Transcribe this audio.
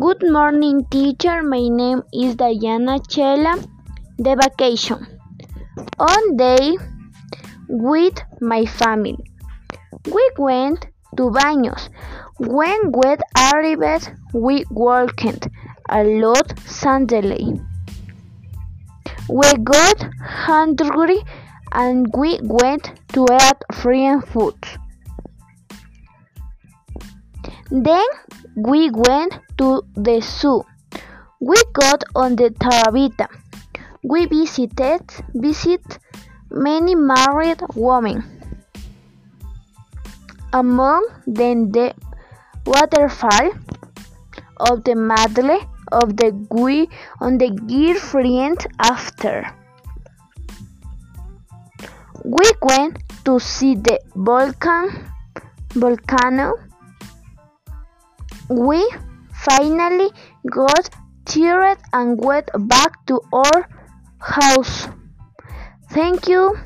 Good morning, teacher. My name is Diana Chela. The vacation. On day with my family. We went to Baños. When we arrived, we walked a lot Sunday. We got hungry and we went to eat free food. Then we went to the zoo. We got on the Tarabita. We visited visit many married women. Among them the waterfall of the Madle of the we on the girlfriend after. We went to see the volcan volcano. We finally got tired and went back to our house. Thank you.